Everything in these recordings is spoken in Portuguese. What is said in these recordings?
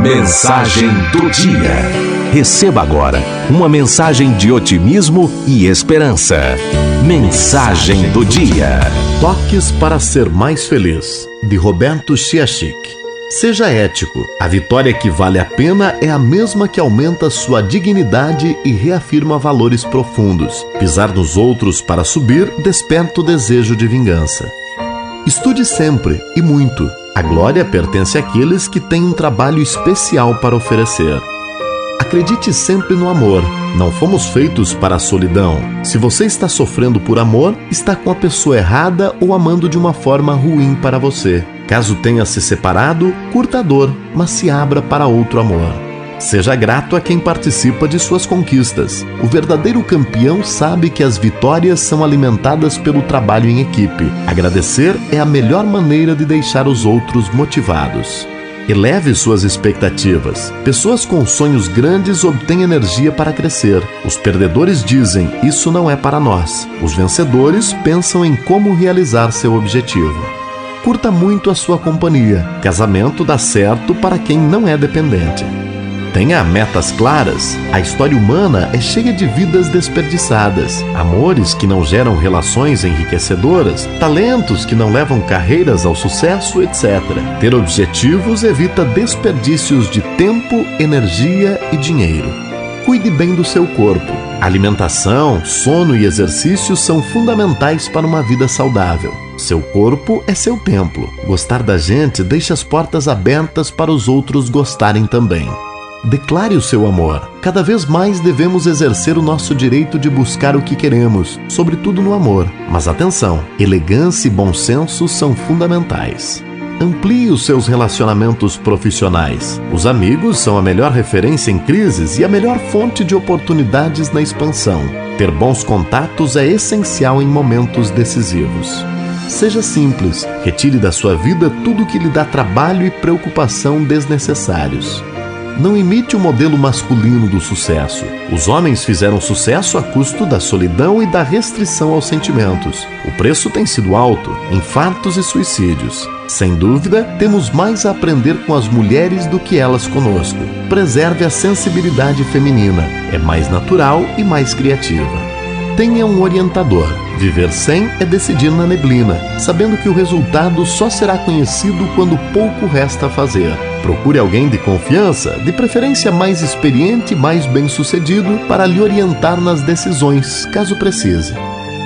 Mensagem do dia. Receba agora uma mensagem de otimismo e esperança. Mensagem do dia. Toques para ser mais feliz, de Roberto Chiachik. Seja ético. A vitória que vale a pena é a mesma que aumenta sua dignidade e reafirma valores profundos. Pisar nos outros para subir desperta o desejo de vingança. Estude sempre e muito. A glória pertence àqueles que têm um trabalho especial para oferecer. Acredite sempre no amor. Não fomos feitos para a solidão. Se você está sofrendo por amor, está com a pessoa errada ou amando de uma forma ruim para você. Caso tenha se separado, curta a dor, mas se abra para outro amor. Seja grato a quem participa de suas conquistas. O verdadeiro campeão sabe que as vitórias são alimentadas pelo trabalho em equipe. Agradecer é a melhor maneira de deixar os outros motivados. Eleve suas expectativas. Pessoas com sonhos grandes obtêm energia para crescer. Os perdedores dizem: Isso não é para nós. Os vencedores pensam em como realizar seu objetivo. Curta muito a sua companhia. Casamento dá certo para quem não é dependente. Tenha metas claras. A história humana é cheia de vidas desperdiçadas, amores que não geram relações enriquecedoras, talentos que não levam carreiras ao sucesso, etc. Ter objetivos evita desperdícios de tempo, energia e dinheiro. Cuide bem do seu corpo. Alimentação, sono e exercício são fundamentais para uma vida saudável. Seu corpo é seu templo. Gostar da gente deixa as portas abertas para os outros gostarem também. Declare o seu amor. Cada vez mais devemos exercer o nosso direito de buscar o que queremos, sobretudo no amor. Mas atenção, elegância e bom senso são fundamentais. Amplie os seus relacionamentos profissionais. Os amigos são a melhor referência em crises e a melhor fonte de oportunidades na expansão. Ter bons contatos é essencial em momentos decisivos. Seja simples, retire da sua vida tudo que lhe dá trabalho e preocupação desnecessários. Não imite o modelo masculino do sucesso. Os homens fizeram sucesso a custo da solidão e da restrição aos sentimentos. O preço tem sido alto infartos e suicídios. Sem dúvida, temos mais a aprender com as mulheres do que elas conosco. Preserve a sensibilidade feminina. É mais natural e mais criativa. Tenha um orientador. Viver sem é decidir na neblina, sabendo que o resultado só será conhecido quando pouco resta a fazer. Procure alguém de confiança, de preferência mais experiente e mais bem-sucedido, para lhe orientar nas decisões, caso precise.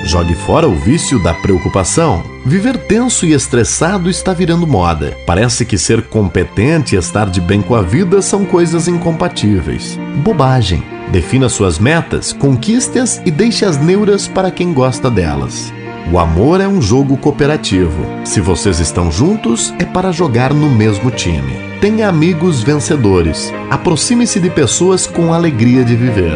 Jogue fora o vício da preocupação. Viver tenso e estressado está virando moda. Parece que ser competente e estar de bem com a vida são coisas incompatíveis. Bobagem. Defina suas metas, conquiste-as e deixe as neuras para quem gosta delas. O amor é um jogo cooperativo. Se vocês estão juntos, é para jogar no mesmo time. Tenha amigos vencedores. Aproxime-se de pessoas com alegria de viver.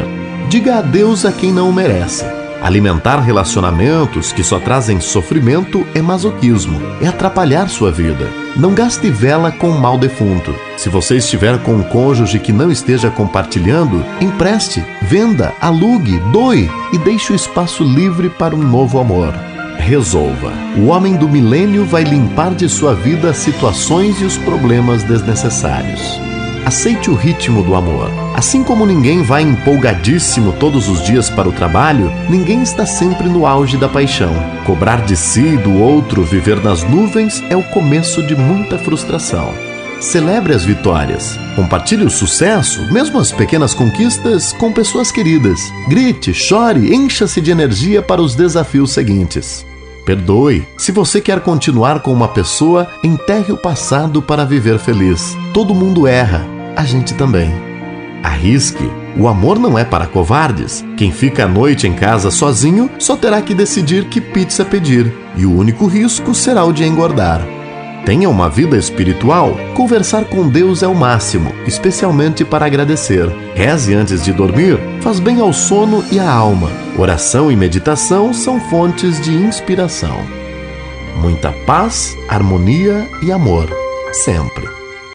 Diga adeus a quem não o merece. Alimentar relacionamentos que só trazem sofrimento é masoquismo, é atrapalhar sua vida. Não gaste vela com mal defunto. Se você estiver com um cônjuge que não esteja compartilhando, empreste, venda, alugue, doe e deixe o espaço livre para um novo amor. Resolva. O homem do milênio vai limpar de sua vida as situações e os problemas desnecessários. Aceite o ritmo do amor. Assim como ninguém vai empolgadíssimo todos os dias para o trabalho, ninguém está sempre no auge da paixão. Cobrar de si e do outro viver nas nuvens é o começo de muita frustração. Celebre as vitórias. Compartilhe o sucesso, mesmo as pequenas conquistas, com pessoas queridas. Grite, chore, encha-se de energia para os desafios seguintes. Perdoe. Se você quer continuar com uma pessoa, enterre o passado para viver feliz. Todo mundo erra, a gente também. Arrisque. O amor não é para covardes. Quem fica à noite em casa sozinho só terá que decidir que pizza pedir, e o único risco será o de engordar. Tenha uma vida espiritual. Conversar com Deus é o máximo, especialmente para agradecer. Reze antes de dormir, faz bem ao sono e à alma. Oração e meditação são fontes de inspiração. Muita paz, harmonia e amor, sempre.